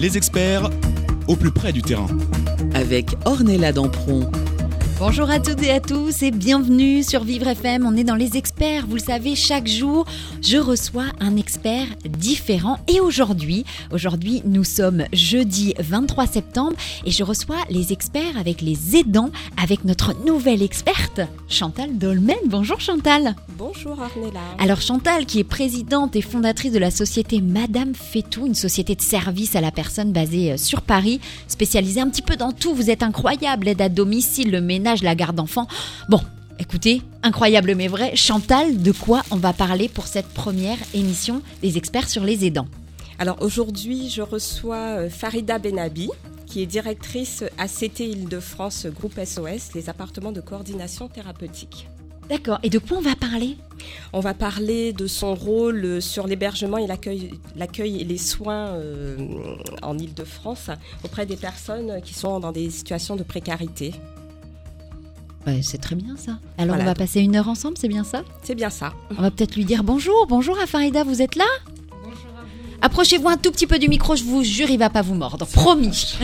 Les experts au plus près du terrain. Avec Ornella Dampron. Bonjour à toutes et à tous et bienvenue sur Vivre FM. On est dans les experts. Vous le savez, chaque jour, je reçois un expert différent. Et aujourd'hui, aujourd'hui, nous sommes jeudi 23 septembre et je reçois les experts avec les aidants avec notre nouvelle experte, Chantal Dolmen. Bonjour Chantal. Bonjour Ornella. Alors Chantal, qui est présidente et fondatrice de la société Madame Fétou, une société de service à la personne basée euh, sur Paris, spécialisée un petit peu dans tout. Vous êtes incroyable, aide à domicile, le ménage la garde d'enfants. Bon, écoutez, incroyable mais vrai. Chantal, de quoi on va parler pour cette première émission des experts sur les aidants Alors aujourd'hui, je reçois euh, Farida Benabi, qui est directrice ACT Île-de-France Groupe SOS, les appartements de coordination thérapeutique. D'accord. Et de quoi on va parler On va parler de son rôle euh, sur l'hébergement et l'accueil et les soins euh, en Île-de-France auprès des personnes qui sont dans des situations de précarité c'est très bien ça. Alors on va passer une heure ensemble, c'est bien ça C'est bien ça. On va peut-être lui dire bonjour. Bonjour à Farida, vous êtes là Bonjour à vous. Approchez-vous un tout petit peu du micro, je vous jure, il va pas vous mordre. Promis.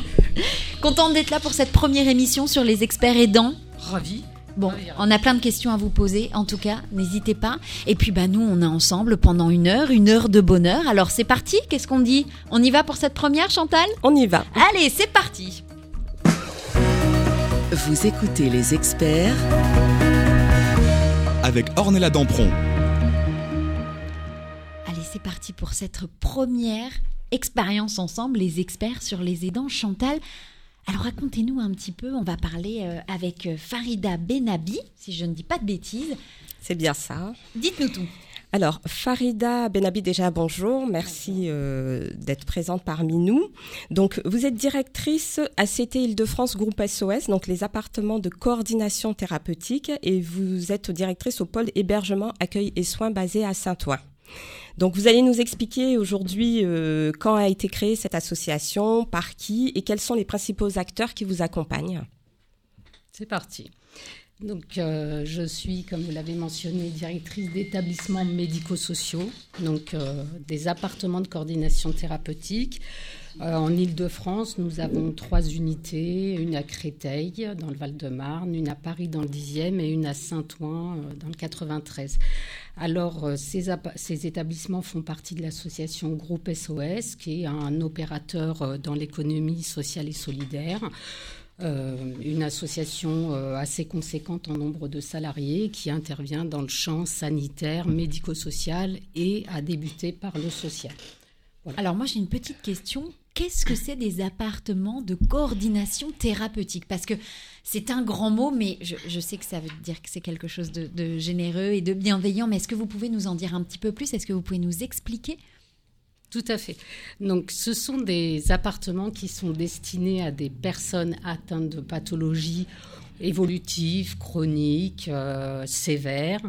Contente d'être là pour cette première émission sur les experts aidants. Ravi. Bon, on a plein de questions à vous poser, en tout cas, n'hésitez pas. Et puis, bah, nous, on est ensemble pendant une heure, une heure de bonheur. Alors, c'est parti, qu'est-ce qu'on dit? On y va pour cette première, Chantal? On y va. Allez, c'est parti vous écoutez les experts avec Ornella Dampron. Allez, c'est parti pour cette première expérience ensemble, les experts sur les aidants. Chantal, alors racontez-nous un petit peu, on va parler euh, avec euh, Farida Benabi, si je ne dis pas de bêtises. C'est bien ça. Dites-nous tout. Alors, Farida Benabi, déjà bonjour, merci euh, d'être présente parmi nous. Donc, vous êtes directrice ACT Île-de-France Groupe SOS, donc les appartements de coordination thérapeutique, et vous êtes directrice au pôle hébergement, accueil et soins basé à Saint-Ouen. Donc, vous allez nous expliquer aujourd'hui euh, quand a été créée cette association, par qui, et quels sont les principaux acteurs qui vous accompagnent. C'est parti. Donc, euh, je suis, comme vous l'avez mentionné, directrice d'établissements médico-sociaux, donc euh, des appartements de coordination thérapeutique. Euh, en Ile-de-France, nous avons trois unités, une à Créteil, dans le Val-de-Marne, une à Paris, dans le 10e, et une à Saint-Ouen, dans le 93. Alors, ces, ces, établissements font partie de l'association Groupe SOS, qui est un opérateur dans l'économie sociale et solidaire. Euh, une association euh, assez conséquente en nombre de salariés qui intervient dans le champ sanitaire, médico-social et a débuté par le social. Alors moi j'ai une petite question. Qu'est-ce que c'est des appartements de coordination thérapeutique? Parce que c'est un grand mot, mais je, sais que ça veut dire que c'est quelque chose de généreux et de bienveillant. Mais est-ce que vous pouvez nous en dire un petit peu plus? Est-ce que vous pouvez nous expliquer? Tout à fait. Donc, ce sont des appartements qui sont destinés à des personnes atteintes de pathologies évolutives, chroniques, euh, sévères,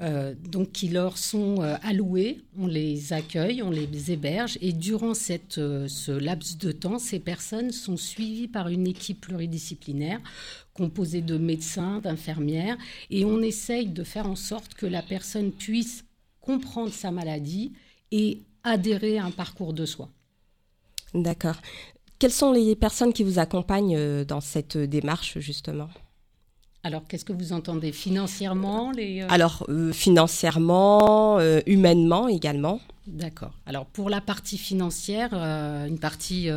euh, donc qui leur sont euh, alloués. On les accueille, on les héberge, et durant cette, ce laps de temps, ces personnes sont suivies par une équipe pluridisciplinaire composée de médecins, d'infirmières, et on essaye de faire en sorte que la personne puisse comprendre sa maladie et adhérer à un parcours de soi. D'accord. Quelles sont les personnes qui vous accompagnent euh, dans cette démarche, justement? Alors, qu'est-ce que vous entendez? Financièrement les, euh Alors, euh, financièrement, humainement également. D'accord. Alors, pour la partie financière, une partie,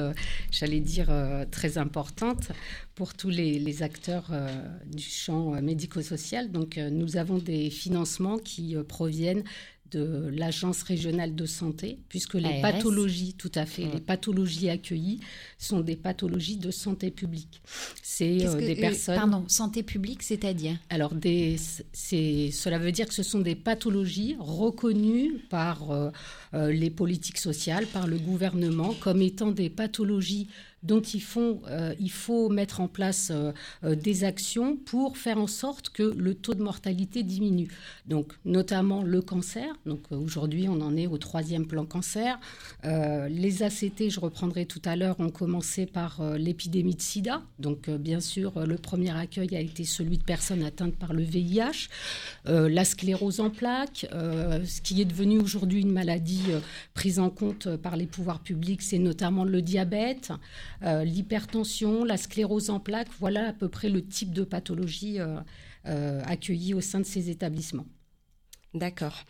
j'allais dire, très importante pour tous les, les acteurs du champ médico-social. Donc, nous avons des financements qui proviennent de l'agence régionale de santé, puisque les pathologies, tout à fait, les pathologies accueillies sont des pathologies de santé publique. C'est euh, des euh, personnes. pardon, santé publique, c'est-à-dire Alors, des, cela veut dire que ce sont des pathologies reconnues par euh, les politiques sociales, par le gouvernement, comme étant des pathologies Donc il faut, il faut mettre en place des actions pour faire en sorte que le taux de mortalité diminue. Donc notamment le cancer. Donc aujourd'hui on en est au troisième plan cancer. les ACT, je reprendrai tout à l'heure, ont commencé par l'épidémie de SIDA. Donc bien sûr le premier accueil a été celui de personnes atteintes par le VIH, la sclérose en plaques, ce qui est devenu aujourd'hui une maladie prise en compte par les pouvoirs publics, c'est notamment le diabète, euh, l'hypertension, la sclérose en plaques. Voilà à peu près le type de pathologie euh, euh, accueillie au sein de ces établissements. D'accord.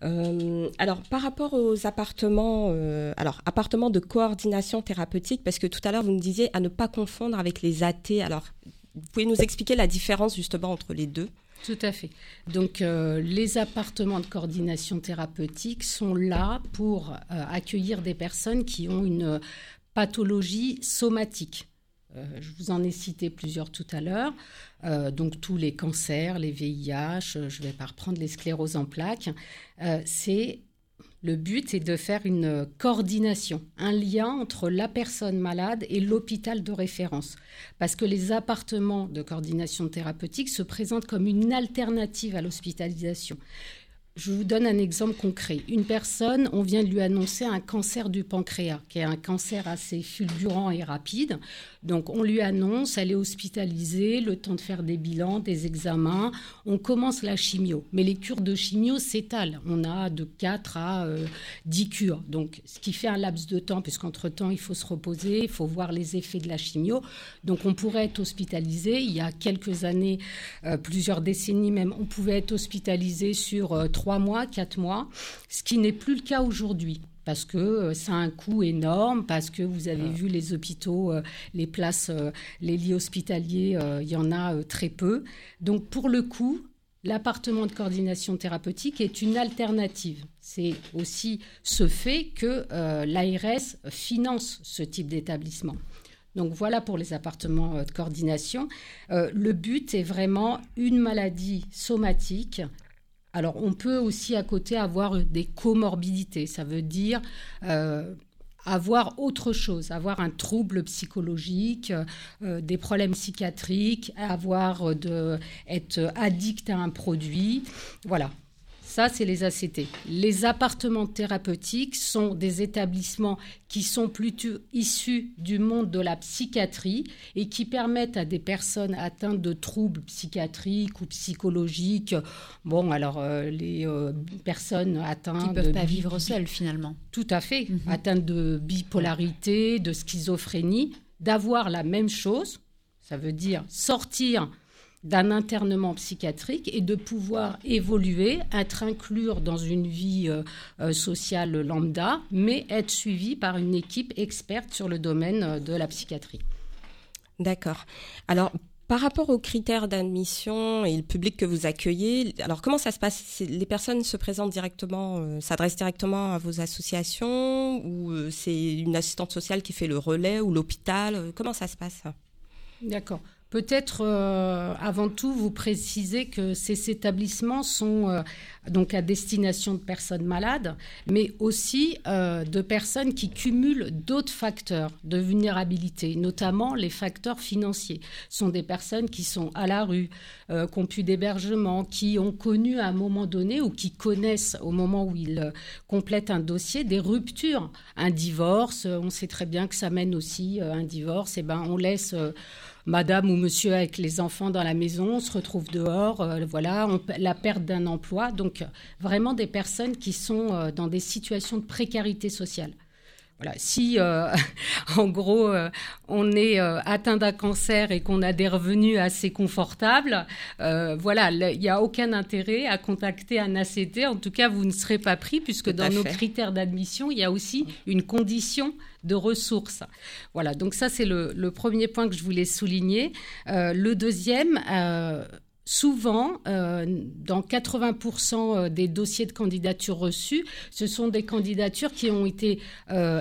alors, par rapport aux appartements, alors appartements de coordination thérapeutique, parce que tout à l'heure vous me disiez à ne pas confondre avec les AT. Alors, vous pouvez nous expliquer la différence justement entre les deux? Tout à fait. Donc euh, les appartements de coordination thérapeutique sont là pour accueillir des personnes qui ont une pathologie somatique. Euh, je vous en ai cité plusieurs tout à l'heure. donc tous les cancers, les VIH, je ne vais pas reprendre les scléroses en plaques. c'est le but est de faire une coordination, un lien entre la personne malade et l'hôpital de référence. Parce que les appartements de coordination thérapeutique se présentent comme une alternative à l'hospitalisation. Je vous donne un exemple concret. Une personne, on vient de lui annoncer un cancer du pancréas, qui est un cancer assez fulgurant et rapide. Donc on lui annonce, elle est hospitalisée, le temps de faire des bilans, des examens. On commence la chimio. Mais les cures de chimio s'étalent. On a de 4 à 10 euh, cures. Donc ce qui fait un laps de temps, puisqu'entre-temps il faut se reposer, il faut voir les effets de la chimio. Donc on pourrait être hospitalisé. Il y a quelques années, euh, plusieurs décennies même, on pouvait être hospitalisé sur euh, trois mois, quatre mois, ce qui n'est plus le cas aujourd'hui parce que euh, ça a un coût énorme, parce que vous avez vu les hôpitaux, euh, les places, euh, les lits hospitaliers, il y en a très peu. Donc pour le coup, l'appartement de coordination thérapeutique est une alternative. C'est aussi ce fait que l'ARS finance ce type d'établissement. Donc voilà pour les appartements de coordination. le but est vraiment une maladie somatique alors, on peut aussi à côté avoir des comorbidités. Ça veut dire euh, avoir autre chose, avoir un trouble psychologique, euh, des problèmes psychiatriques, avoir être addict à un produit. Voilà, ça, c'est les ACT. Les appartements thérapeutiques sont des établissements qui sont plutôt issus du monde de la psychiatrie et qui permettent à des personnes atteintes de troubles psychiatriques ou psychologiques, bon, alors euh, les euh, personnes atteintes... Qui ne peuvent pas vivre seules finalement. Tout à fait, mhm. atteintes de bipolarité, de schizophrénie, d'avoir la même chose, ça veut dire sortir d'un internement psychiatrique et de pouvoir évoluer, être inclure dans une vie euh, euh, sociale lambda, mais être suivi par une équipe experte sur le domaine euh, de la psychiatrie. D'accord. Alors, par rapport aux critères d'admission et le public que vous accueillez, alors comment ça se passe? Les personnes se présentent directement, s'adressent directement à vos associations ou c'est une assistante sociale qui fait le relais ou l'hôpital? Comment ça se passe? D'accord. Peut-être euh, avant tout vous préciser que ces établissements sont euh, donc à destination de personnes malades, mais aussi euh, de personnes qui cumulent d'autres facteurs de vulnérabilité, notamment les facteurs financiers. Ce sont des personnes qui sont à la rue, qui ont plus d'hébergement, qui ont connu à un moment donné ou qui connaissent au moment où ils complètent un dossier des ruptures, un divorce. On sait très bien que ça mène aussi à un divorce. Et eh ben on laisse madame ou monsieur avec les enfants dans la maison, on se retrouve dehors, euh, voilà, la perte d'un emploi. Donc vraiment des personnes qui sont euh, dans des situations de précarité sociale. Voilà, si euh, en gros on est atteint d'un cancer et qu'on a des revenus assez confortables, voilà, il n'y a aucun intérêt à contacter un ACT. En tout cas, vous ne serez pas pris puisque dans nos critères d'admission, il y a aussi une condition de ressources. Voilà, donc ça c'est le, premier point que je voulais souligner. Euh, le deuxième, euh, souvent, euh, dans 80% des dossiers de candidature reçus, ce sont des candidatures qui ont été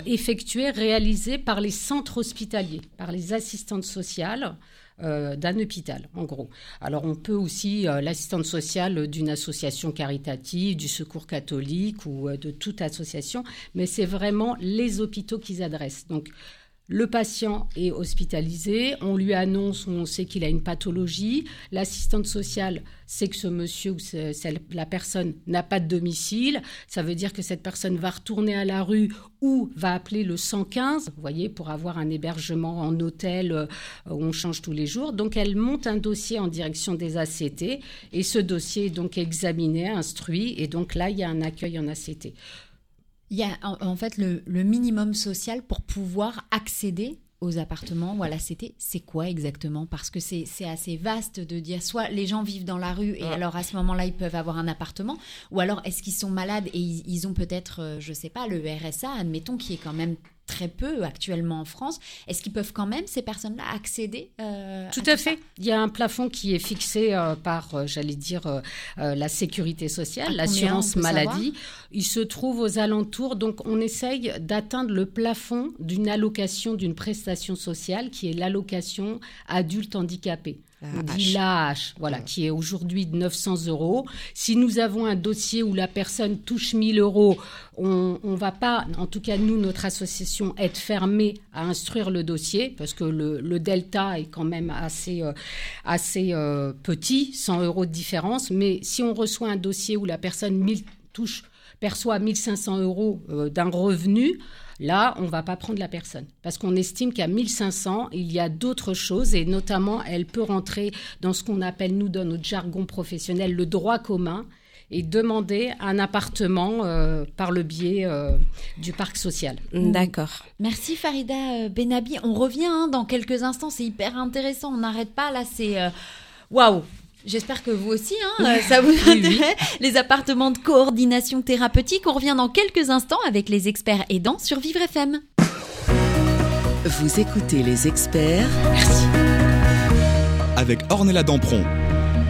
effectuées, réalisées par les centres hospitaliers, par les assistantes sociales. Euh, d'un hôpital, en gros. Alors on peut aussi euh, l'assistante sociale d'une association caritative, du secours catholique ou euh, de toute association, mais c'est vraiment les hôpitaux qu'ils adressent. Donc Le patient est hospitalisé, on lui annonce, on sait qu'il a une pathologie. L'assistante sociale sait que ce monsieur ou la personne n'a pas de domicile. Ça veut dire que cette personne va retourner à la rue ou va appeler le 115, vous voyez, pour avoir un hébergement en hôtel euh, où on change tous les jours. Donc elle monte un dossier en direction des ACT et ce dossier est donc examiné, instruit et donc là il y a un accueil en ACT. Il y a en, fait le, minimum social pour pouvoir accéder aux appartements. Ou à la CT, c'est quoi exactement? Parce que c'est assez vaste de dire soit les gens vivent dans la rue et alors à ce moment-là ils peuvent avoir un appartement, ou alors est-ce qu'ils sont malades et ils, ils ont peut-être, euh, je sais pas, le RSA, admettons, qui est quand même très peu actuellement en France. Est-ce qu'ils peuvent quand même, ces personnes-là, accéder euh, Tout à, fait. Il y a un plafond qui est fixé euh, par, euh, j'allais dire, la sécurité sociale, l'assurance maladie. Il se trouve aux alentours, donc on essaye d'atteindre le plafond d'une allocation d'une prestation sociale qui est l'allocation adulte handicapé la voilà, qui est aujourd'hui de 900 euros. Si nous avons un dossier où la personne touche 1000 euros, on ne va pas, en tout cas nous, notre association, être fermée à instruire le dossier, parce que le, delta est quand même assez, euh, assez euh, petit, 100 euros de différence. Mais si on reçoit un dossier où la personne touche perçoit 1500 euros euh, d'un revenu, Là, on ne va pas prendre la personne parce qu'on estime qu'à 1500, il y a d'autres choses et notamment, elle peut rentrer dans ce qu'on appelle, nous, dans notre jargon professionnel, le droit commun et demander un appartement euh, par le biais euh, du parc social. D'accord. Merci Farida Benabi. On revient hein, dans quelques instants, c'est hyper intéressant, on n'arrête pas là, c'est... Waouh J'espère que vous aussi, hein, ça vous intéresse. Les appartements de coordination thérapeutique. On revient dans quelques instants avec les experts aidants sur Vivre FM. Vous écoutez les experts. Merci. Avec Ornella Dampron.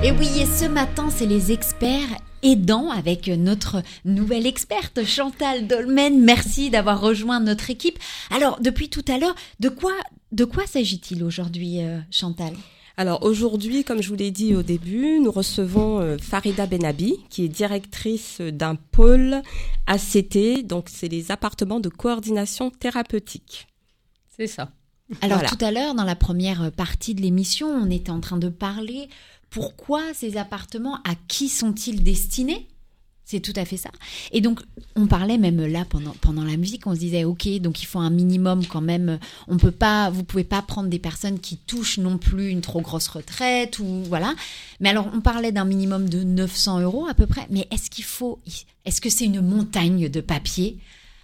Et oui, et ce matin, c'est les experts aidants avec notre nouvelle experte Chantal Dolmen. Merci d'avoir rejoint notre équipe. Alors, depuis tout à l'heure, de quoi, de quoi s'agit-il aujourd'hui, euh, Chantal? Alors aujourd'hui, comme je vous l'ai dit au début, nous recevons euh, Farida Benabi, qui est directrice d'un pôle ACT, donc c'est les appartements de coordination thérapeutique. C'est ça. Alors tout à l'heure, dans la première partie de l'émission, on était en train de parler pourquoi ces appartements, à qui sont-ils destinés? C'est tout à fait ça. Et donc, on parlait même là pendant, pendant la musique, on se disait, ok, donc il faut un minimum quand même. On peut pas, vous pouvez pas prendre des personnes qui touchent non plus une trop grosse retraite ou voilà. Mais alors, on parlait d'un minimum de 900 euros à peu près. Mais est-ce qu'il faut, est-ce que c'est une montagne de papier,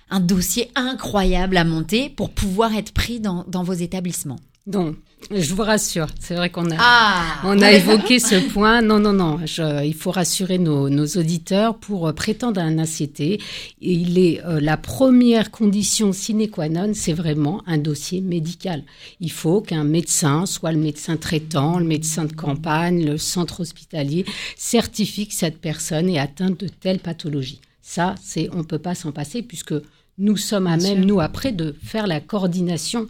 un dossier incroyable à monter pour pouvoir être pris dans, dans vos établissements? Non, je vous rassure. C'est vrai qu'on a, ah. on a évoqué ce point. Non, non, non. il faut rassurer nos, auditeurs pour euh, prétendre à un ACT. Il est euh, la première condition sine qua non, c'est vraiment un dossier médical. Il faut qu'un médecin, soit le médecin traitant, le médecin de campagne, le centre hospitalier, certifie que cette personne est atteinte de telle pathologie. Ça, c'est, on peut pas s'en passer puisque nous sommes à même, nous, après, de faire la coordination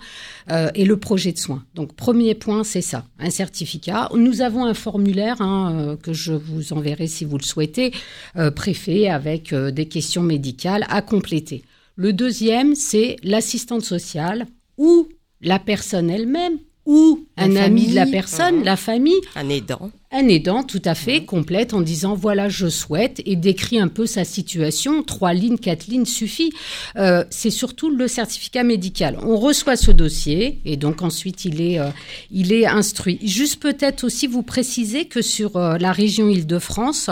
euh, et le projet de soins. Donc, premier point, c'est ça, un certificat. Nous avons un formulaire hein, euh, que je vous enverrai si vous le souhaitez, euh, préfet, avec des questions médicales à compléter. Le deuxième, c'est l'assistante sociale ou la personne elle-même ou un ami de la personne, la famille. Un aidant. Un aidant, tout à fait, complète en disant voilà, je souhaite et décrit un peu sa situation. Trois lignes, quatre lignes suffit. Euh, c'est surtout le certificat médical. On reçoit ce dossier et donc ensuite il est, euh, il est instruit. Juste peut-être aussi vous préciser que sur euh, la région Île-de-France,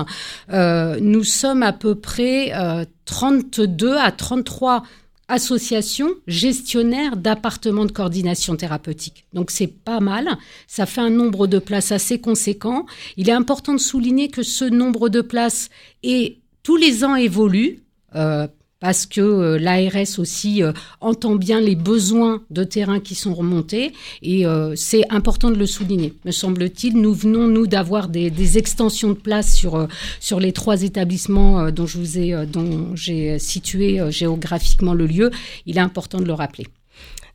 nous sommes à peu près 32 à 33 association gestionnaire d'appartements de coordination thérapeutique. Donc c'est pas mal, ça fait un nombre de places assez conséquent. Il est important de souligner que ce nombre de places est tous les ans évolue. Euh, parce que euh, l'ARS aussi euh, entend bien les besoins de terrain qui sont remontés et euh, c'est important de le souligner. Me semble-t-il, nous venons nous d'avoir des, des, extensions de place sur sur les trois établissements dont je vous ai dont j'ai situé géographiquement le lieu. Il est important de le rappeler.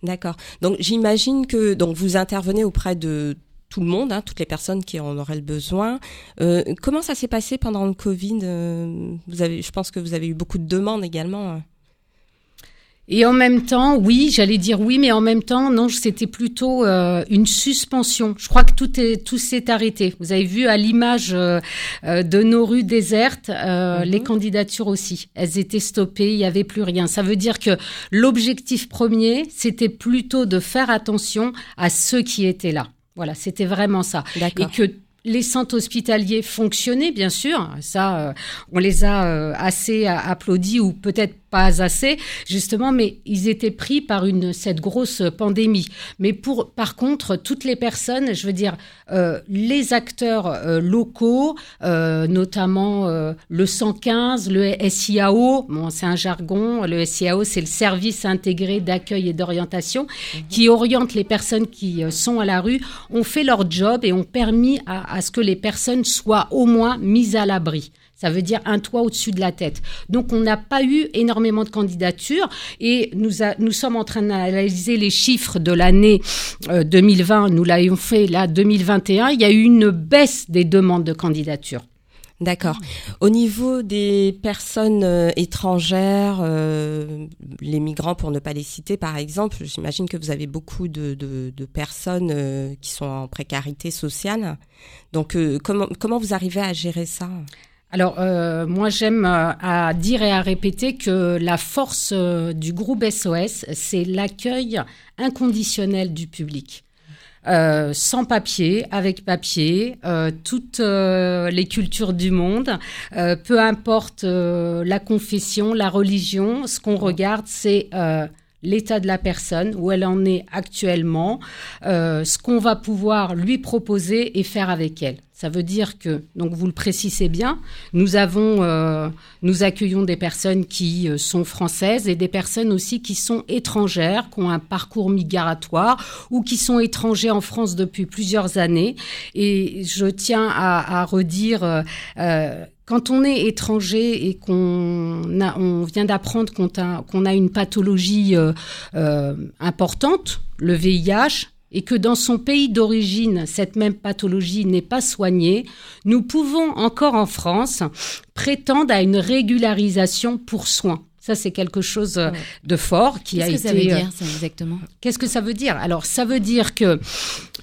D'accord. Donc j'imagine que donc vous intervenez auprès de tout le monde, hein, toutes les personnes qui en auraient le besoin. Euh, comment ça s'est passé pendant le Covid euh, Vous avez, je pense que vous avez eu beaucoup de demandes également. Hein. Et en même temps, oui, j'allais dire oui, mais en même temps, non, c'était plutôt euh, une suspension. Je crois que tout est tout s'est arrêté. Vous avez vu à l'image euh, euh, de nos rues désertes, Mhm. les candidatures aussi, elles étaient stoppées, il n'y avait plus rien. Ça veut dire que l'objectif premier, c'était plutôt de faire attention à ceux qui étaient là. Voilà, c'était vraiment ça. Et que les centres hospitaliers fonctionnaient, bien sûr. Ça, euh, on les a euh, assez applaudis ou peut-être pas assez, justement, mais ils étaient pris par une cette grosse pandémie. Mais pour, par contre, toutes les personnes, je veux dire, euh, les acteurs euh, locaux, euh, notamment euh, le 115, le SIAO, bon, c'est un jargon. Le SIAO, c'est le service intégré d'accueil et d'orientation, qui oriente les personnes qui euh, sont à la rue, ont fait leur job et ont permis à, à ce que les personnes soient au moins mises à l'abri. Ça veut dire un toit au-dessus de la tête. Donc, on n'a pas eu énormément de candidatures et nous, a- nous sommes en train d'analyser les chiffres de l'année euh, 2020. Nous l'avons fait là 2021. Il y a eu une baisse des demandes de candidature. D'accord. Au niveau des personnes euh, étrangères, euh, les migrants pour ne pas les citer par exemple, j'imagine que vous avez beaucoup de, de, de personnes euh, qui sont en précarité sociale. Donc euh, comment, comment vous arrivez à gérer ça? Alors, euh, moi, j'aime euh, à dire et à répéter que la force euh, du groupe SOS, c'est l'accueil inconditionnel du public. Sans papier, avec papier, toutes les cultures du monde, peu importe la confession, la religion, ce qu'on regarde, c'est l'état de la personne, où elle en est actuellement, ce qu'on va pouvoir lui proposer et faire avec elle. Ça veut dire que, donc vous le précisez bien, nous avons, euh, nous accueillons des personnes qui euh, sont françaises et des personnes aussi qui sont étrangères, qui ont un parcours migratoire ou qui sont étrangers en France depuis plusieurs années. Et je tiens à, redire. euh, quand on est étranger et qu'on vient d'apprendre qu'on a, une pathologie importante, le VIH, et que dans son pays d'origine, cette même pathologie n'est pas soignée, nous pouvons encore en France prétendre à une régularisation pour soins. Ça, c'est quelque chose euh, de fort qui a Qu'est-ce que été. ça veut euh, dire, ça, exactement? Qu'est-ce que ça veut dire? Alors, ça veut dire que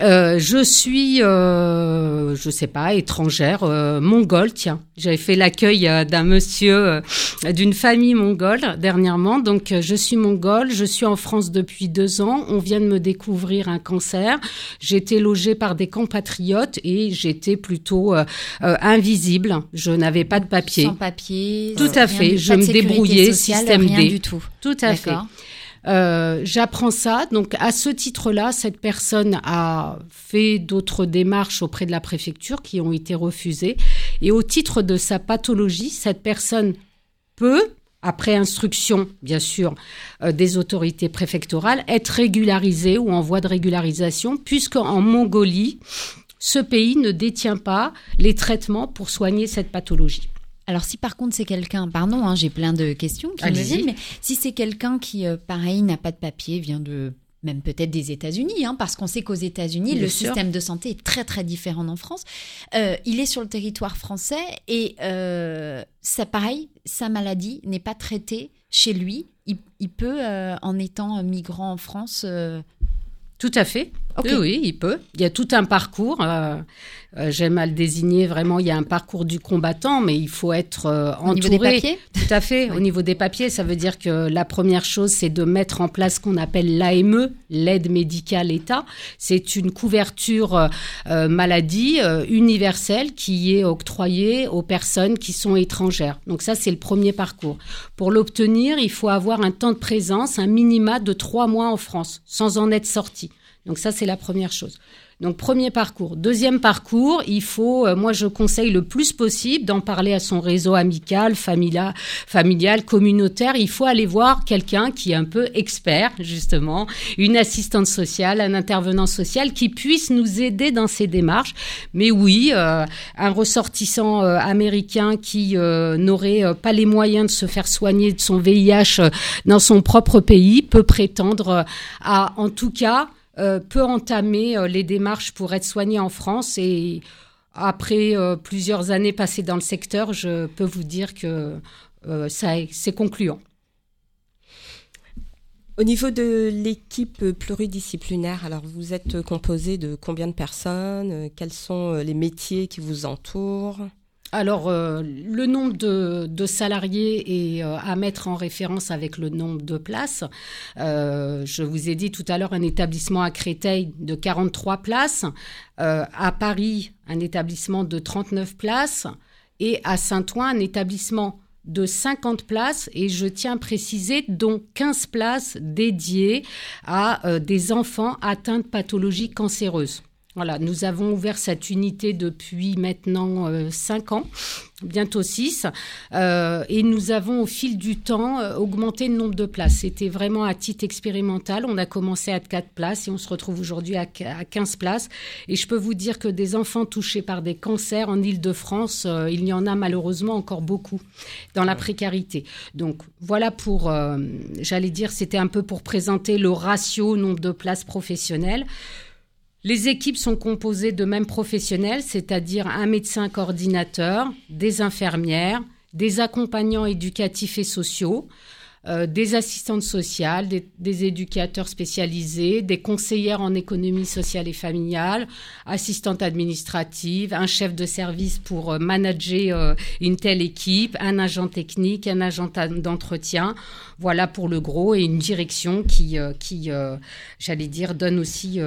euh, je suis, euh, je sais pas, étrangère, euh, mongole. Tiens, j'avais fait l'accueil euh, d'un monsieur euh, d'une famille mongole dernièrement. Donc, je suis mongole. Je suis en France depuis deux ans. On vient de me découvrir un cancer. J'étais logée par des compatriotes et j'étais plutôt invisible. Je n'avais pas de papier. Sans papier. Tout à fait. Je me débrouillais, sociale, système rien D. du tout. Tout à fait. Euh, J'apprends ça. Donc, à ce titre-là, cette personne a fait d'autres démarches auprès de la préfecture qui ont été refusées. Et au titre de sa pathologie, cette personne peut, après instruction, bien sûr, euh, des autorités préfectorales, être régularisée ou en voie de régularisation, puisqu'en Mongolie, ce pays ne détient pas les traitements pour soigner cette pathologie. Alors si par contre c'est quelqu'un, pardon, hein, j'ai plein de questions qui me viennent, mais si c'est quelqu'un qui, euh, pareil, n'a pas de papier, vient de même peut-être des États-Unis, hein, parce qu'on sait qu'aux États-Unis, le sûr. système de santé est très très différent d'en France. Euh, il est sur le territoire français et euh, ça, pareil, sa maladie n'est pas traitée chez lui. Il, il peut, euh, en étant migrant en France, Tout à fait. Oui, oui, il peut. Il y a tout un parcours. euh, euh, J'aime à le désigner vraiment. Il y a un parcours du combattant, mais il faut être euh, au niveau entouré. des papiers? Tout à fait. Oui. Au niveau des papiers, ça veut dire que la première chose, c'est de mettre en place ce qu'on appelle l'AME, l'aide médicale État. C'est une couverture euh, maladie universelle qui est octroyée aux personnes qui sont étrangères. Donc ça, c'est le premier parcours. Pour l'obtenir, il faut avoir un temps de présence, un minima de trois mois en France, sans en être sorti. Donc ça, c'est la première chose. Donc premier parcours. Deuxième parcours, il faut, euh, moi je conseille le plus possible d'en parler à son réseau amical, familial, familial, communautaire. Il faut aller voir quelqu'un qui est un peu expert, justement, une assistante sociale, un intervenant social qui puisse nous aider dans ces démarches. Mais oui, euh, un ressortissant euh, américain qui n'aurait pas les moyens de se faire soigner de son VIH dans son propre pays peut prétendre à, en tout cas, peut entamer euh, les démarches pour être soigné en France. Et après euh, plusieurs années passées dans le secteur, je peux vous dire que euh, c'est concluant. Au niveau de l'équipe pluridisciplinaire, alors vous êtes composé de combien de personnes? Quels sont les métiers qui vous entourent? Alors, euh, le nombre de, salariés est euh, à mettre en référence avec le nombre de places. Euh, je vous ai dit tout à l'heure un établissement à Créteil de 43 places, à Paris un établissement de 39 places et à Saint-Ouen un établissement de 50 places et je tiens à préciser dont 15 places dédiées à des enfants atteints de pathologies cancéreuses. Voilà, nous avons ouvert cette unité depuis maintenant euh, cinq ans, bientôt 6, euh, et nous avons au fil du temps euh, augmenté le nombre de places. C'était vraiment à titre expérimental. On a commencé à 4 places et on se retrouve aujourd'hui à, 15 places. Et je peux vous dire que des enfants touchés par des cancers en Ile-de-France, il y en a malheureusement encore beaucoup dans la précarité. Donc voilà pour, j'allais dire, c'était un peu pour présenter le ratio nombre de places professionnelles. Les équipes sont composées de mêmes professionnels, c'est-à-dire un médecin coordinateur, des infirmières, des accompagnants éducatifs et sociaux, euh, des assistantes sociales, des, éducateurs spécialisés, des conseillères en économie sociale et familiale, assistantes administratives, un chef de service pour euh, manager euh, une telle équipe, un agent technique, un agent d'entretien. Voilà pour le gros et une direction qui, qui j'allais dire, donne aussi,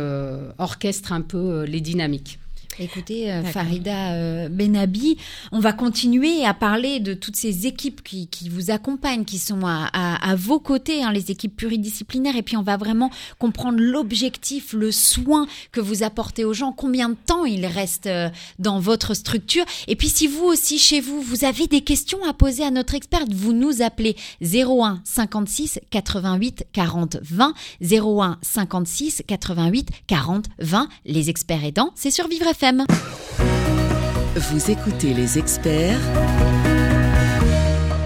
orchestre un peu les dynamiques. Écoutez, euh, Farida euh, Benabi, on va continuer à parler de toutes ces équipes qui, vous accompagnent, qui sont à, vos côtés, hein, les équipes pluridisciplinaires, et puis on va vraiment comprendre l'objectif, le soin que vous apportez aux gens, combien de temps ils restent euh, dans votre structure? Et puis si vous aussi, chez vous, vous avez des questions à poser à notre experte, vous nous appelez 01 56 88 40 20, 01 56 88 40 20. Les experts aidants, c'est sur Vivre vous écoutez les experts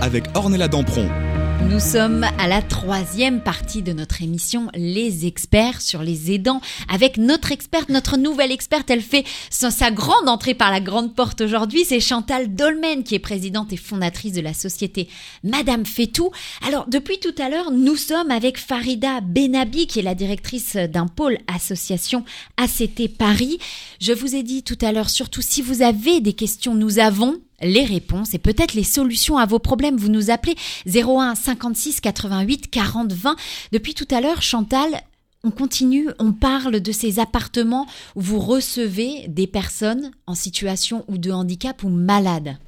avec Ornella Dampron. Nous sommes à la troisième partie de notre émission Les experts sur les aidants avec notre experte, notre nouvelle experte. Elle fait sa grande entrée par la grande porte aujourd'hui. C'est Chantal Dolmen qui est présidente et fondatrice de la société Madame fait tout. Alors depuis tout à l'heure, nous sommes avec Farida Benabi qui est la directrice d'un pôle association ACT Paris. Je vous ai dit tout à l'heure, surtout si vous avez des questions, nous avons les réponses et peut-être les solutions à vos problèmes. Vous nous appelez 01 56 88 40 20. Depuis tout à l'heure, Chantal, on continue, on parle de ces appartements où vous recevez des personnes en situation ou de handicap ou malades.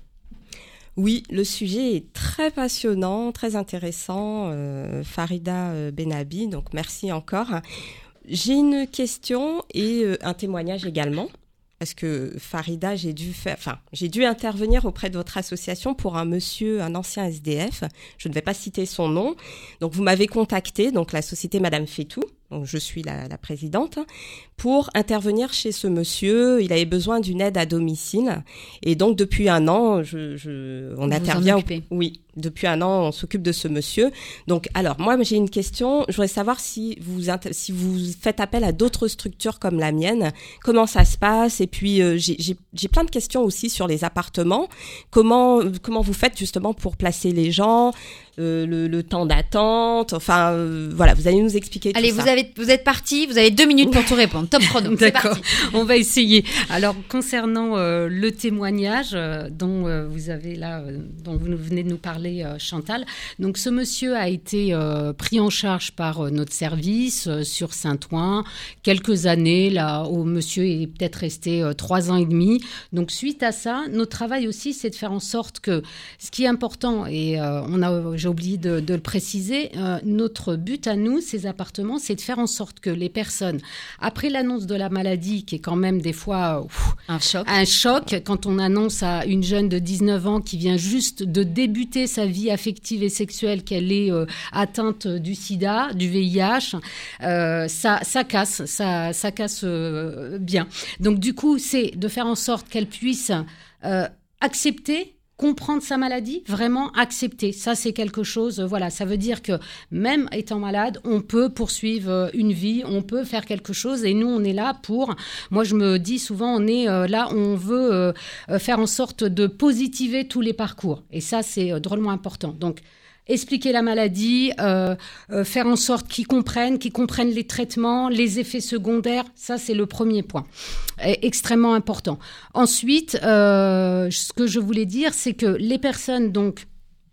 Oui, le sujet est très passionnant, très intéressant. Euh, Farida euh, Benabi, donc merci encore. J'ai une question et euh, un témoignage également parce que Farida, j'ai dû faire, enfin, j'ai dû intervenir auprès de votre association pour un monsieur, un ancien SDF. Je ne vais pas citer son nom. Donc, vous m'avez contacté, donc la société Madame Fétou, donc je suis la, la, présidente, pour intervenir chez ce monsieur. Il avait besoin d'une aide à domicile. Et donc, depuis un an, je, je on intervient. Oui, depuis un an, on s'occupe de ce monsieur. Donc, alors, moi, j'ai une question. Je voudrais savoir si vous, si vous faites appel à d'autres structures comme la mienne. Comment ça se passe? Et puis, euh, j'ai plein de questions aussi sur les appartements. Comment, comment vous faites justement pour placer les gens euh, le, temps d'attente? Enfin, euh, voilà, vous allez nous expliquer Allez, tout vous avez, vous êtes parti, vous avez deux minutes pour tout répondre. Top chrono. D'accord. On va essayer. Alors, concernant euh, le témoignage dont vous avez là, dont vous venez de nous parler, Chantal. Donc, ce monsieur a été pris en charge par notre service sur Saint-Ouen. Quelques années, là, où monsieur est peut-être resté trois ans et demi. Donc, suite à ça, notre travail aussi, c'est de faire en sorte que ce qui est important, et on a, j'ai oublié de, le préciser, euh, notre but à nous, ces appartements, c'est de faire en sorte que les personnes, après l'annonce de la maladie, qui est quand même des fois un choc, un choc, quand on annonce à une jeune de 19 ans qui vient juste de débuter sa vie affective et sexuelle qu'elle est euh, atteinte du sida, du VIH, euh, ça, ça casse, ça, ça casse bien. Donc du coup, c'est de faire en sorte qu'elle puisse accepter comprendre sa maladie, vraiment accepter. Ça, c'est quelque chose, euh, voilà, ça veut dire que même étant malade, on peut poursuivre euh, une vie, on peut faire quelque chose et nous, on est là pour, moi, je me dis souvent, on est euh, là, on veut faire en sorte de positiver tous les parcours. Et ça, c'est drôlement important. Donc, expliquer la maladie, euh, euh, faire en sorte qu'ils comprennent, qu'ils comprennent les traitements, les effets secondaires. Ça, c'est le premier point, extrêmement important. Ensuite, ce que je voulais dire, c'est que les personnes donc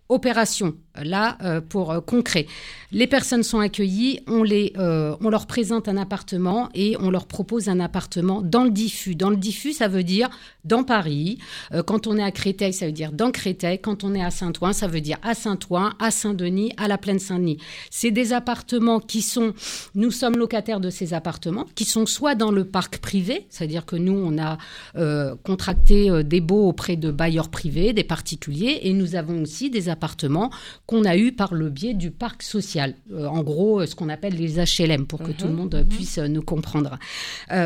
opération là pour concret les personnes sont accueillies, on, les, euh, on leur présente un appartement et on leur propose un appartement dans le diffus. Dans le diffus, ça veut dire dans Paris. Euh, quand on est à Créteil, ça veut dire dans Créteil. Quand on est à Saint-Ouen, ça veut dire à Saint-Ouen, à Saint-Denis, à la Plaine Saint-Denis. C'est des appartements qui sont, nous sommes locataires de ces appartements, qui sont soit dans le parc privé, c'est-à-dire que nous, on a euh, contracté des baux auprès de bailleurs privés, des particuliers, et nous avons aussi des appartements qu'on a eus par le biais du parc social. Euh, en gros, euh, ce qu'on appelle les HLM, pour que tout le mhm. monde mhm. puisse euh, nous comprendre.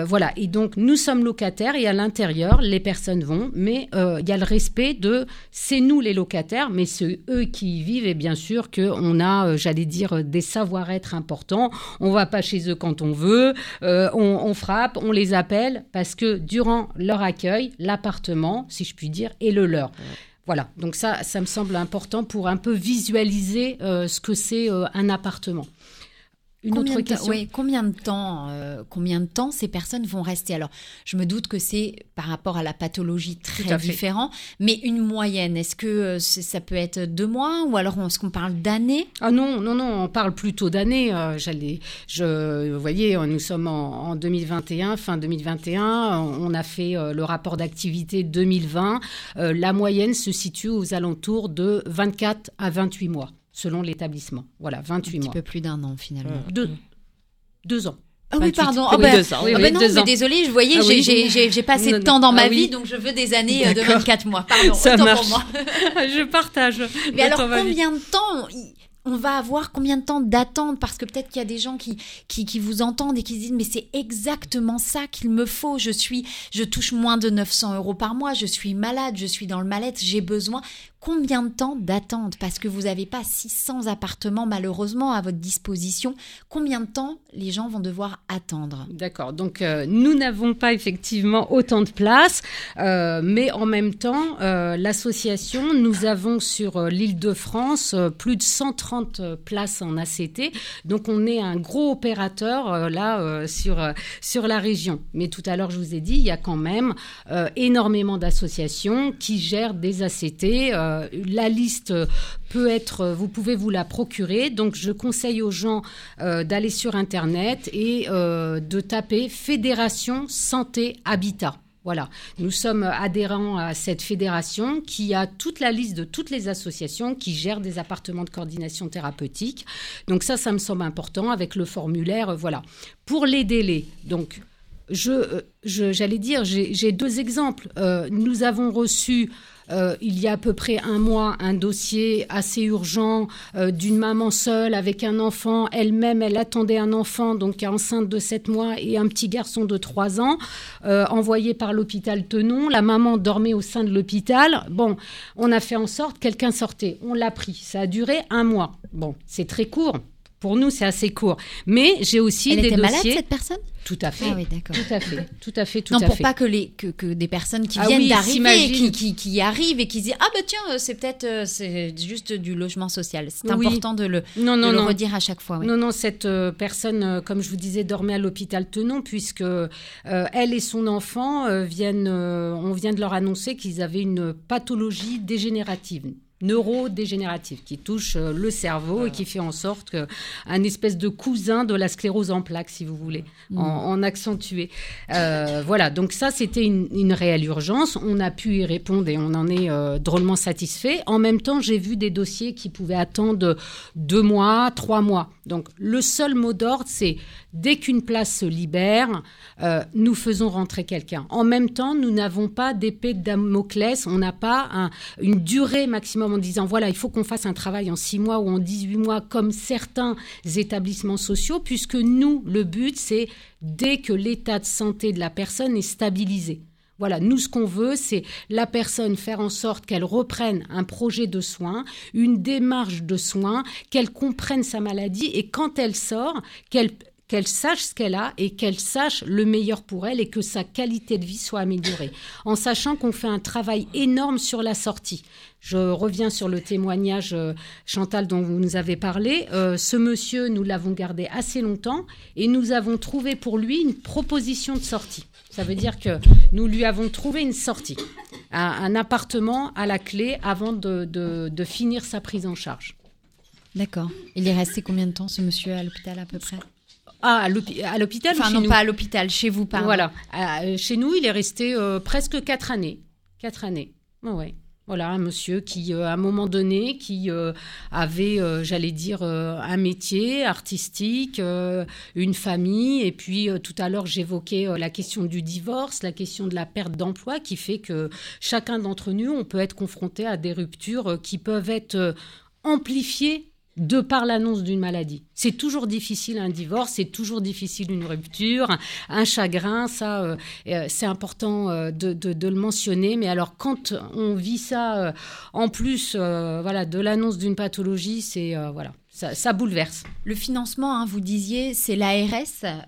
voilà, et donc nous sommes locataires et à l'intérieur, les personnes vont, mais il y a le respect de c'est nous les locataires, mais c'est eux qui y vivent et bien sûr qu'on a, j'allais dire, des savoir-être importants. On va pas chez eux quand on veut, on, frappe, on les appelle parce que durant leur accueil, l'appartement, si je puis dire, est le leur. Voilà, donc ça, ça me semble important pour un peu visualiser euh, ce que c'est euh, un appartement. Une autre question. Oui, combien de temps, euh, combien de temps ces personnes vont rester? Alors, je me doute que c'est par rapport à la pathologie très différent, mais une moyenne. Est-ce que euh, ça peut être deux mois ou alors est-ce qu'on parle d'années? Ah non, non, non, on parle plutôt d'années. Euh, j'allais, je, vous voyez, nous sommes en, 2021, fin 2021. On a fait le rapport d'activité 2020. la moyenne se situe aux alentours de 24 à 28 mois selon l'établissement. Voilà, 28 mois. Un petit peu plus d'un an finalement. Deux, deux ans. Ah oui, pardon. Oh ben, deux ans. Oui, oh ben non, mais désolé, je voyais, ah j'ai pas assez de temps dans ma ah vie, donc je veux des années euh, de 24 mois. Pardon, Ça marche. Pour moi. je partage. Mais alors, combien de temps on va avoir combien de temps d'attente? Parce que peut-être qu'il y a des gens qui, qui, qui, vous entendent et qui se disent mais c'est exactement ça qu'il me faut. Je suis, je touche moins de 900 euros par mois. Je suis malade, je suis dans le mal-être, j'ai besoin combien de temps d'attente Parce que vous n'avez pas 600 appartements malheureusement à votre disposition. Combien de temps les gens vont devoir attendre D'accord. Donc euh, nous n'avons pas effectivement autant de places, euh, mais en même temps, euh, l'association, nous avons sur l'île de France plus de 130 places en ACT. Donc on est un gros opérateur là sur, sur la région. Mais tout à l'heure, je vous ai dit, il y a quand même énormément d'associations qui gèrent des ACT euh, la liste peut être, vous pouvez vous la procurer. Donc, je conseille aux gens euh, d'aller sur Internet et euh, de taper Fédération Santé Habitat. Voilà, nous sommes adhérents à cette fédération qui a toute la liste de toutes les associations qui gèrent des appartements de coordination thérapeutique. Donc ça, ça me semble important avec le formulaire. Voilà. Pour les délais, donc je, j'allais dire, j'ai deux exemples. nous avons reçu euh, il y a à peu près un mois un dossier assez urgent euh, d'une maman seule avec un enfant. Elle-même, elle attendait un enfant, donc enceinte de 7 mois, et un petit garçon de 3 ans, euh, envoyé par l'hôpital Tenon. La maman dormait au sein de l'hôpital. Bon, on a fait en sorte, quelqu'un sortait. On l'a pris. Ça a duré un mois. Bon, c'est très court. Pour nous, c'est assez court. Mais j'ai aussi Elle des était dossiers. malade cette personne? Tout à fait. Ah oui, d'accord. Tout à fait. Tout à fait. Tout non, à pour fait. pas que les que, que des personnes qui ah viennent d'arriver, qui, qui, qui, arrivent et qui disent ah bah tiens euh, c'est peut-être euh, c'est juste du logement social. C'est important de le non, non, de le redire à chaque fois. Non non cette euh, personne comme je vous disais dormait à l'hôpital Tenon puisque elle et son enfant viennent on vient de leur annoncer qu'ils avaient une pathologie dégénérative neurodégénérative qui touche euh, le cerveau et qui fait en sorte qu'un espèce de cousin de la sclérose en plaques, si vous voulez, en, mm. accentué. Euh, voilà, donc ça, c'était une, réelle urgence. On a pu y répondre et on en est euh, drôlement satisfait. En même temps, j'ai vu des dossiers qui pouvaient attendre deux mois, trois mois. Donc, le seul mot d'ordre, c'est dès qu'une place se libère, nous faisons rentrer quelqu'un. En même temps, nous n'avons pas d'épée de Damoclès, on n'a pas une durée maximum en disant voilà, il faut qu'on fasse un travail en 6 mois ou en 18 mois comme certains établissements sociaux, puisque nous, le but, c'est dès que l'état de santé de la personne est stabilisé. Voilà, nous, ce qu'on veut, c'est la personne faire en sorte qu'elle reprenne un projet de soins, une démarche de soins, qu'elle comprenne sa maladie et quand elle sort, qu'elle qu'elle sache ce qu'elle a et qu'elle sache le meilleur pour elle et que sa qualité de vie soit améliorée. En sachant qu'on fait un travail énorme sur la sortie. Je reviens sur le témoignage, euh, Chantal, dont vous nous avez parlé. Euh, ce monsieur, nous l'avons gardé assez longtemps et nous avons trouvé pour lui une proposition de sortie. Ça veut dire que nous lui avons trouvé une sortie, un, appartement à la clé avant de- de finir sa prise en charge. D'accord. Il est resté combien de temps, ce monsieur, à l'hôpital à peu près? Ah, à l'hôpi- à l'hôpital Enfin, chez non, nous pas à l'hôpital, chez vous, pardon. Voilà. Euh, chez nous, il est resté euh, presque quatre années. Quatre années. Ouais, ouais. Voilà, un monsieur qui, euh, à un moment donné, qui euh, avait, euh, j'allais dire, un métier artistique, une famille, et puis tout à l'heure j'évoquais la question du divorce, la question de la perte d'emploi, qui fait que chacun d'entre nous, on peut être confronté à des ruptures qui peuvent être amplifiées de par l'annonce d'une maladie. C'est toujours difficile un divorce, c'est toujours difficile une rupture, un chagrin, ça euh, euh, c'est important euh, de, le mentionner. Mais alors quand on vit ça en plus voilà, de l'annonce d'une pathologie, c'est voilà, ça, ça bouleverse. Le financement, hein, vous disiez, c'est l'ARS,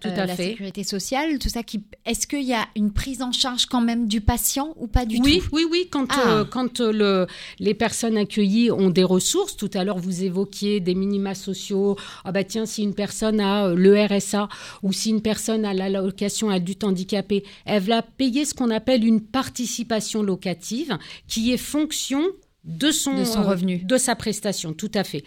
la fait. sécurité sociale, tout ça. Qui... Est-ce qu'il y a une prise en charge quand même du patient ou pas du oui, tout? oui, oui. Quand, Ah. euh, quand euh, le, les personnes accueillies ont des ressources, tout à l'heure vous évoquiez des minima sociaux. Ah bah tiens, si une personne a euh, le RSA ou si une personne a l'allocation adulte handicapé, elle va payer ce qu'on appelle une participation locative, qui est fonction de son, De son euh, revenu. de sa prestation. Tout à fait.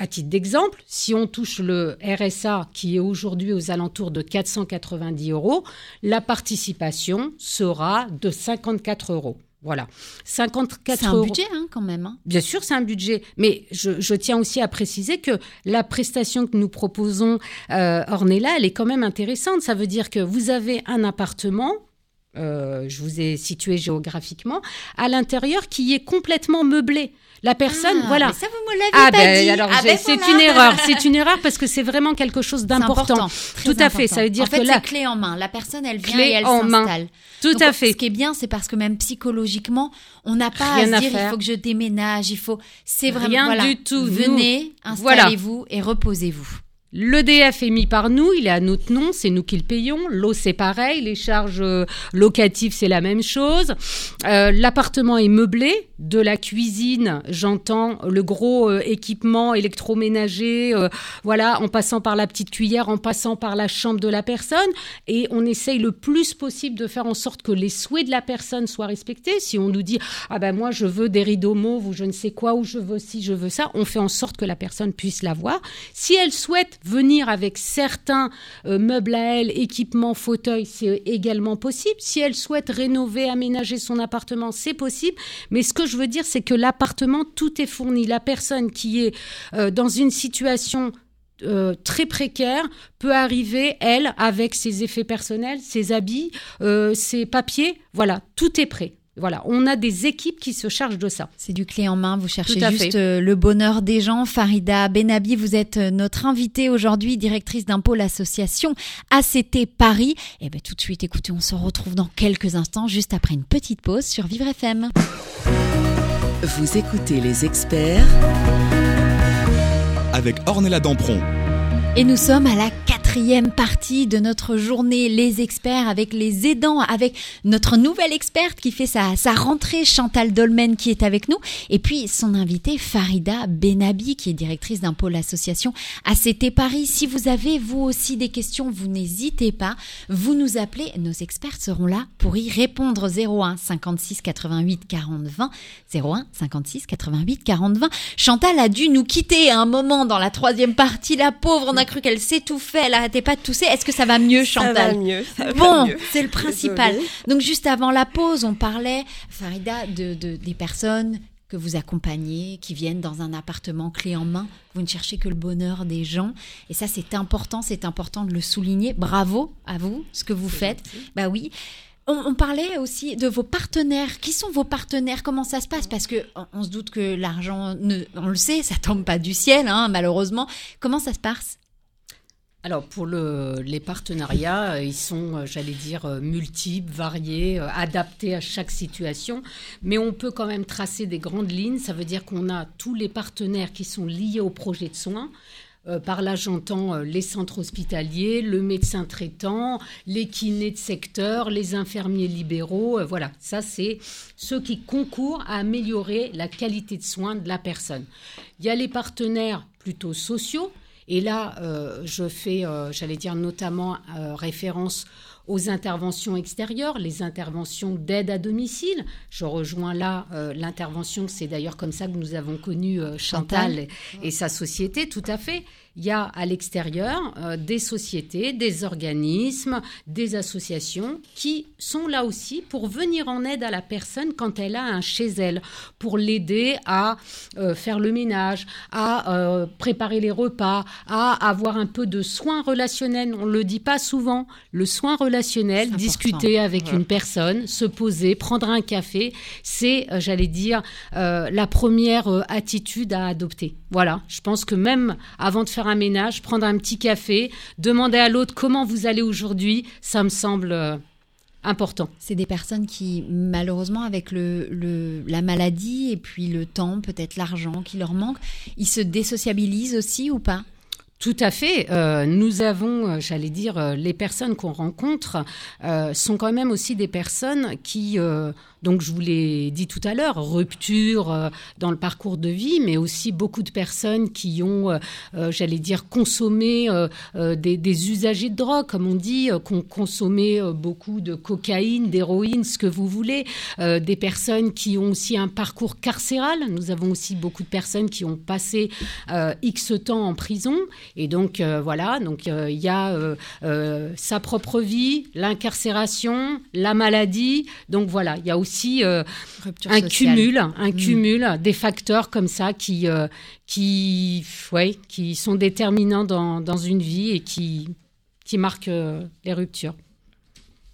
À titre d'exemple, si on touche le RSA qui est aujourd'hui aux alentours de 490 euros, la participation sera de 54 euros. Voilà. 54 C'est un euros. budget hein, quand même. hein. Bien sûr, c'est un budget, mais je, je tiens aussi à préciser que la prestation que nous proposons, euh, Ornella, elle est quand même intéressante. Ça veut dire que vous avez un appartement. euh, je vous ai situé géographiquement à l'intérieur qui est complètement meublé. La personne, Ah, voilà. mais ça, vous me l'avez Ah pas ben dit. alors Ah ben c'est voilà. une erreur, c'est une erreur parce que c'est vraiment quelque chose d'important. important, Tout à fait, ça veut dire en fait, que là- clé en main. La personne, elle vient et elle s'installe. Tout Donc, à fait. Ce qui est bien, c'est parce que même psychologiquement, on n'a pas Rien à se dire il faut que je déménage, il faut. C'est vraiment Rien voilà. du tout. Venez, Voilà. installez-vous et reposez-vous. L'EDF est mis par nous, il est à notre nom, c'est nous qui le payons. L'eau, c'est pareil, les charges euh, locatives, c'est la même chose. Euh, L'appartement est meublé, de la cuisine, j'entends le gros euh, équipement électroménager, voilà, en passant par la petite cuillère, en passant par la chambre de la personne, et on essaye le plus possible de faire en sorte que les souhaits de la personne soient respectés. Si on nous dit ah ben moi je veux des rideaux mauves ou je ne sais quoi ou je veux ci, je veux ça, on fait en sorte que la personne puisse l'avoir. Si elle souhaite venir avec certains euh, meubles à elle, équipements, fauteuils, c'est également possible. Si elle souhaite rénover, aménager son appartement, c'est possible. Mais ce que je veux dire, c'est que l'appartement, tout est fourni. La personne qui est euh, dans une situation euh, très précaire peut arriver, elle, avec ses effets personnels, ses habits, ses papiers. Voilà, tout est prêt. Voilà, on a des équipes qui se chargent de ça. C'est du clé en main, vous cherchez juste fait. euh, le bonheur des gens. Farida Benabi, vous êtes euh, notre invitée aujourd'hui, directrice d'un pôle association ACT Paris. Et bien tout de suite, écoutez, on se retrouve dans quelques instants, juste après une petite pause sur Vivre FM. Vous écoutez les experts avec Ornella Dampron. Et nous sommes à la quatrième partie de notre journée, les experts avec les aidants, avec notre nouvelle experte qui fait sa, sa rentrée, Chantal Dolmen, qui est avec nous, et puis son invitée Farida Benabi, qui est directrice d'un pôle association ACT Paris. Si vous avez vous aussi des questions, vous n'hésitez pas, vous nous appelez, nos experts seront là pour y répondre. 01 56 88 40 20, 01 56 88 40 20. Chantal a dû nous quitter à un moment dans la troisième partie, la pauvre, on a cru qu'elle s'étouffait, elle arrêtait pas de tousser. Est-ce que ça va mieux, Chantal Ça va mieux. ça Bon, c'est le principal. Désolée. Donc juste avant la pause, on parlait, Farida, de, de- des personnes que vous accompagnez, qui viennent dans un appartement clé en main. Vous ne cherchez que le bonheur des gens. Et ça, c'est important, c'est important de le souligner. Bravo à vous, ce que vous faites. Bah oui. On, on parlait aussi de vos partenaires. Qui sont vos partenaires? Comment ça se passe? Parce que on, on se doute que l'argent, ne, on le sait, ça tombe pas du ciel, hein, malheureusement. Comment ça se passe? Alors pour le, les partenariats, euh, ils sont, euh, j'allais dire, euh, multiples, variés, adaptés à chaque situation, mais on peut quand même tracer des grandes lignes. Ça veut dire qu'on a tous les partenaires qui sont liés au projet de soins. Par là, j'entends les centres hospitaliers, le médecin traitant, les kinés de secteur, les infirmiers libéraux. Voilà, ça, c'est ceux qui concourent à améliorer la qualité de soins de la personne. Il y a les partenaires plutôt sociaux. Et là, je fais, j'allais dire notamment référence aux interventions extérieures, les interventions d'aide à domicile. Je rejoins là l'intervention, c'est d'ailleurs comme ça que nous avons connu Chantal, et, sa société, tout à fait il y a à l'extérieur euh, des sociétés, des organismes, des associations qui sont là aussi pour venir en aide à la personne quand elle a un chez elle, pour l'aider à euh, faire le ménage, à euh, préparer les repas, à avoir un peu de soins relationnels. On ne le dit pas souvent. Le soin relationnel, discuter avec une personne, se poser, prendre un café, c'est, j'allais dire, la première attitude à adopter. Voilà, je pense que même avant de faire un ménage, prendre un petit café, demander à l'autre comment vous allez aujourd'hui, ça me semble euh, important. C'est des personnes qui, malheureusement, avec le, la maladie et puis le temps, peut-être l'argent qui leur manque, ils se désociabilisent aussi ou pas? Tout à fait. Euh, nous avons, euh, j'allais dire, les personnes qu'on rencontre sont quand même aussi des personnes qui donc, je vous l'ai dit tout à l'heure, rupture euh, dans le parcours de vie, mais aussi beaucoup de personnes qui ont, euh, euh, j'allais dire, consommé des, usagers de drogue, comme on dit, qui ont consommé beaucoup de cocaïne, d'héroïne, ce que vous voulez. des personnes qui ont aussi un parcours carcéral. Nous avons aussi beaucoup de personnes qui ont passé X temps en prison. Et donc, voilà, donc il y a sa propre vie, l'incarcération, la maladie. Donc, voilà, il y a aussi aussi euh, un cumul, un mm. cumul des facteurs comme ça qui, euh, qui, ouais, qui sont déterminants dans, dans, une vie et qui, qui marquent euh, les ruptures.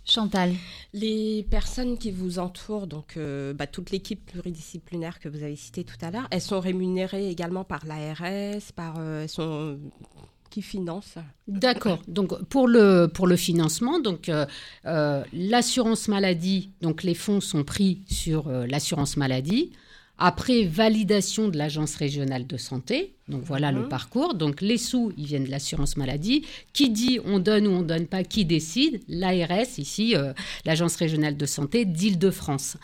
Chantal. Les personnes qui vous entourent, donc bah, toute l'équipe pluridisciplinaire que vous avez citée tout à l'heure, elles sont rémunérées également par l'ARS, par, elles sont qui finance. D'accord. Donc pour le pour le financement, donc euh, euh, l'assurance maladie, donc les fonds sont pris sur euh, l'assurance maladie. Après validation de l'agence régionale de santé, donc voilà le mhm. parcours. Donc les sous, ils viennent de l'assurance maladie. Qui dit on donne ou on donne pas, qui décide? L'ARS, ici, euh, l'agence régionale de santé d'Île-de-France.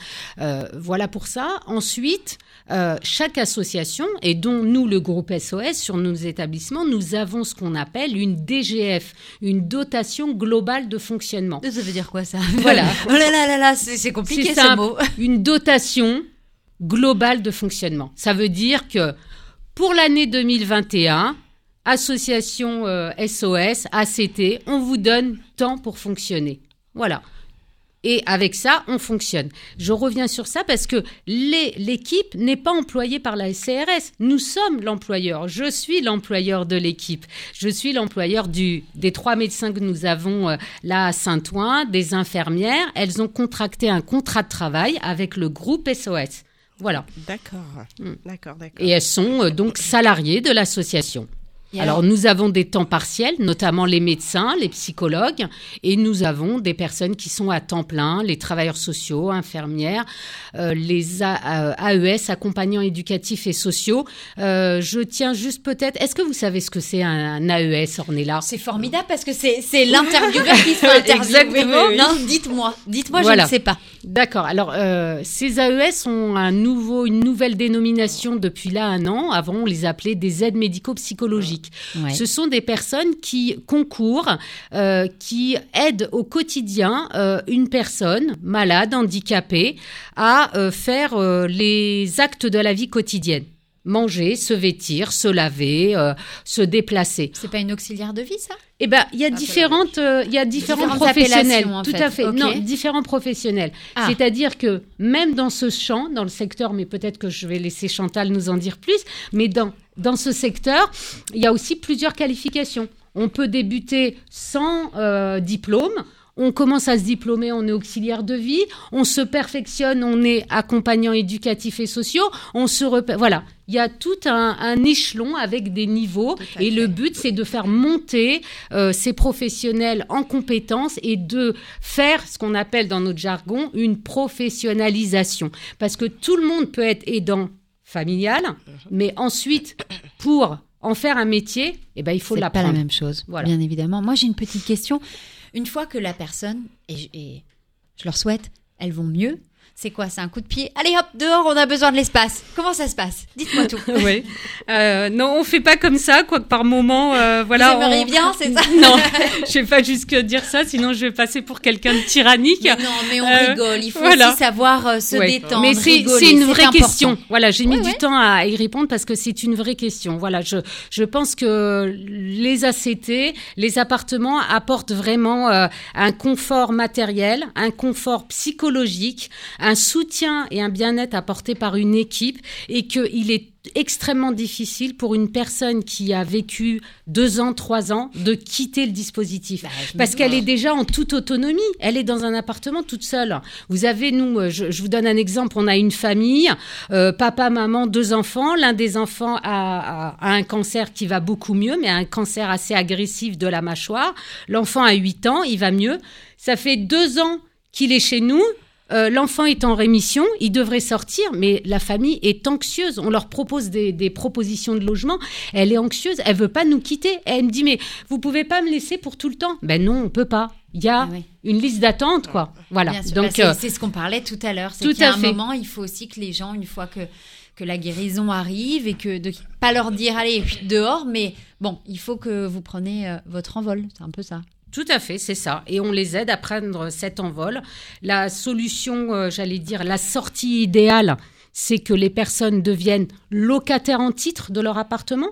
Voilà pour ça. Ensuite, euh, chaque association, et dont nous, le groupe SOS, sur nos établissements, nous avons ce qu'on appelle une DGF, une dotation globale de fonctionnement. Ça veut dire quoi ça? Voilà. oh là là là là, c'est compliqué ce mot. Une dotation globale de fonctionnement. Ça veut dire que pour l'année 2021, association SOS, euh, ACT, on vous donne temps pour fonctionner. Voilà. Et avec ça, on fonctionne. Je reviens sur ça parce que l'équipe n'est pas employée par la CRS. Nous sommes l'employeur. Je suis l'employeur de l'équipe. Je suis l'employeur des trois médecins que nous avons euh, là à Saint-Ouen, des infirmières. Elles ont contracté un contrat de travail avec le groupe SOS. Voilà. D'accord. Hmm. D'accord, d'accord. Et elles sont euh, donc salariées de l'association alors, nous avons des temps partiels, notamment les médecins, les psychologues, et nous avons des personnes qui sont à temps plein, les travailleurs sociaux, infirmières, euh, les AES, accompagnants éducatifs et sociaux. Euh, je tiens juste peut-être, est-ce que vous savez ce que c'est un, AES, Ornella? C'est formidable parce que c'est l'intervieweur qui se fait Exactement. Non, dites-moi, dites-moi, je ne sais pas. D'accord. Alors, euh, ces AES ont un nouveau, une nouvelle dénomination depuis là un an. Avant, on les appelait des aides médico-psychologiques. Ce sont des personnes qui concourent, euh, qui aident au quotidien euh, une personne malade, handicapée, à euh, faire les actes de la vie quotidienne manger, se vêtir, se laver, se déplacer. C'est pas une auxiliaire de vie, ça? Eh ben, il y a ah, différentes, il y a différents professionnels, tout à fait. Non, différents professionnels. Ah. C'est-à-dire que même dans ce champ, dans le secteur, mais peut-être que je vais laisser Chantal nous en dire plus, mais dans dans ce secteur, il y a aussi plusieurs qualifications. On peut débuter sans euh, diplôme. On commence à se diplômer, on est auxiliaire de vie, on se perfectionne, on est accompagnant éducatif et sociaux, on se voilà, il y a tout un, échelon avec des niveaux. Et le but c'est de faire monter euh, ces professionnels en compétences et de faire ce qu'on appelle dans notre jargon une professionnalisation. Parce que tout le monde peut être aidant familiale, mais ensuite, pour en faire un métier, eh ben, il faut C'est pas l'apprendre. la même chose, Voilà. bien évidemment. Moi, j'ai une petite question. Une fois que la personne, et je, et je leur souhaite, elles vont mieux, c'est quoi C'est un coup de pied? Allez hop, dehors, on a besoin de l'espace. Comment ça se passe? Dites-moi tout. oui. Euh, non, on fait pas comme ça, quoique par moment, euh, voilà. Vous on- bien, c'est ça? Non, je vais pas jusque dire ça, sinon je vais passer pour quelqu'un de tyrannique. Mais Non, mais on Euh, rigole. Il faut voilà. aussi savoir euh, se Ouais. détendre. Mais c'est une vraie important. question. Voilà, j'ai mis Ouais, du ouais. temps à y répondre parce que c'est une vraie question. Voilà, je je pense que les ACT, les appartements apportent vraiment un confort matériel, un confort psychologique, un soutien et un bien-être apporté par une équipe et qu'il est extrêmement difficile pour une personne qui a vécu deux ans, trois ans de quitter le dispositif. Bah, Parce qu'elle est déjà en toute autonomie. Elle est dans un appartement toute seule. Vous avez, nous, euh, je, je vous donne un exemple. On a une famille, euh, papa, maman, deux enfants. L'un des enfants a, a- a un cancer qui va beaucoup mieux, mais un cancer assez agressif de la mâchoire. L'enfant a 8 ans, il va mieux. Ça fait deux ans qu'il est chez nous. Euh, L'enfant est en rémission, il devrait sortir, mais la famille est anxieuse. On leur propose des, des propositions de logement. Elle est anxieuse, elle veut pas nous quitter. Elle me dit mais vous pouvez pas me laisser pour tout le temps? Ben non, on peut pas. Il y a Ah oui. une liste d'attente, quoi. Voilà. Bien sûr, Donc bah, c'est euh, c'est ce qu'on parlait tout à l'heure. C'est tout à un fait. moment, il faut aussi que les gens, une fois que que la guérison arrive et que de pas leur dire allez dehors, mais bon, il faut que vous preniez euh, votre envol. C'est un peu ça. Tout à fait, c'est ça. Et on les aide à prendre cet envol. La solution, euh, j'allais dire, la sortie idéale, c'est que les personnes deviennent locataires en titre de leur appartement.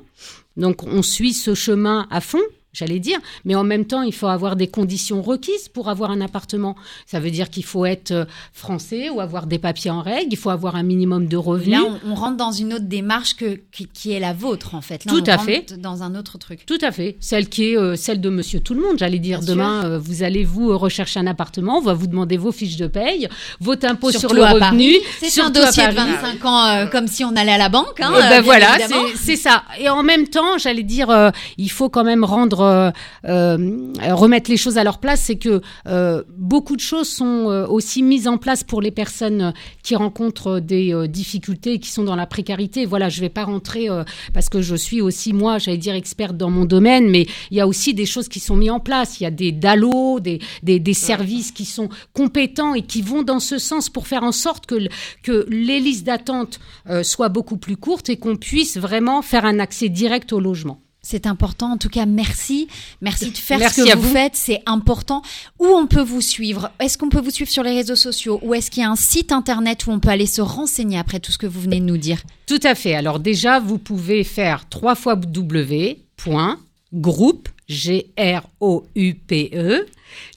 Donc on suit ce chemin à fond. J'allais dire, mais en même temps, il faut avoir des conditions requises pour avoir un appartement. Ça veut dire qu'il faut être euh, français ou avoir des papiers en règle, il faut avoir un minimum de revenus. Là, on, on rentre dans une autre démarche que qui, qui est la vôtre en fait. Là, Tout on à fait. Dans un autre truc. Tout à fait. Celle qui est euh, celle de Monsieur Tout le Monde, j'allais dire. Bien Demain, euh, vous allez vous rechercher un appartement, on va vous demander vos fiches de paye, votre impôt sur le revenu. C'est un dossier de Paris. 25 ans, euh, comme si on allait à la banque. Hein, ben voilà, c'est- ça. Et en même temps, j'allais dire, il faut quand même rendre, euh, euh, remettre les choses à leur place. C'est que euh, beaucoup de choses sont aussi mises en place pour les personnes qui rencontrent des difficultés, qui sont dans la précarité. Voilà, je vais pas rentrer parce que je suis aussi moi, j'allais dire experte dans mon domaine, mais il y a aussi des choses qui sont mises en place. Il y a des DALO, des, des, des services qui sont compétents et qui vont dans ce sens pour faire en sorte que, que les listes d'attente soient beaucoup plus courtes et qu'on puisse vraiment faire un accès direct au logement. C'est important. En tout cas, merci. Merci de faire Merci ce que vous, vous. faites. C'est important. Où on peut vous suivre? Est-ce qu'on peut vous suivre sur les réseaux sociaux? Ou est-ce qu'il y a un site internet où on peut aller se renseigner après tout ce que vous venez de nous dire? Tout à fait. Alors déjà, vous pouvez faire trois fois w.groupe, G-R-O-U-P-E,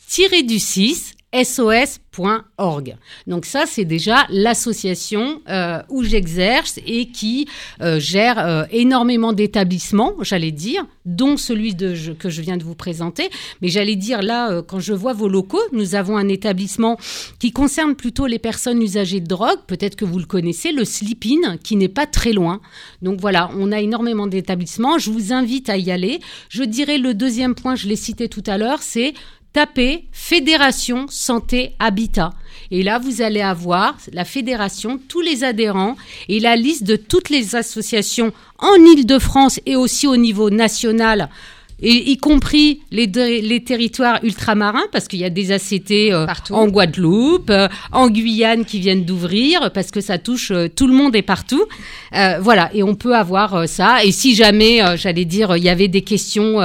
tiré du 6, sos.org. Donc ça, c'est déjà l'association euh, où j'exerce et qui euh, gère euh, énormément d'établissements, j'allais dire, dont celui de, que je viens de vous présenter. Mais j'allais dire là, quand je vois vos locaux, nous avons un établissement qui concerne plutôt les personnes usagées de drogue. Peut-être que vous le connaissez, le Sleep-In, qui n'est pas très loin. Donc voilà, on a énormément d'établissements. Je vous invite à y aller. Je dirais le deuxième point, je l'ai cité tout à l'heure, c'est taper Fédération Santé Habitat. Et là, vous allez avoir la fédération, tous les adhérents et la liste de toutes les associations en Île-de-France et aussi au niveau national. Et y compris les, les territoires ultramarins, parce qu'il y a des ACT euh, Partout. en Guadeloupe, euh, en Guyane qui viennent d'ouvrir, parce que ça touche euh, tout le monde et partout. Euh, voilà, et on peut avoir ça. Et si jamais, j'allais dire, il y avait des questions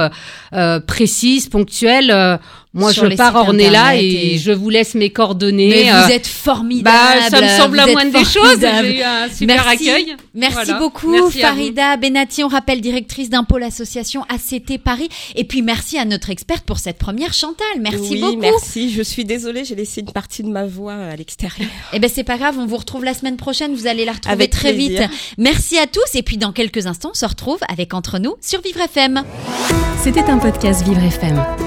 précises, ponctuelles, moi je pars sites orner là internet et, et- je vous laisse mes coordonnées. Mais euh, vous êtes formidable. bah, ça me semble la moindre des choses. J'ai eu un super Merci. accueil. Merci Voilà. beaucoup, Merci. Farida Benati. On rappelle directrice d'un pôle association ACT Paris. Et puis merci à notre experte pour cette première, Chantal. Merci oui, beaucoup. merci. Je suis désolée, j'ai laissé une partie de ma voix à l'extérieur. Eh ben c'est pas grave, on vous retrouve la semaine prochaine. Vous allez la retrouver Avec très plaisir. vite. Merci à tous. Et puis dans quelques instants, on se retrouve avec Entre nous sur Vivre FM. C'était un podcast Vivre FM.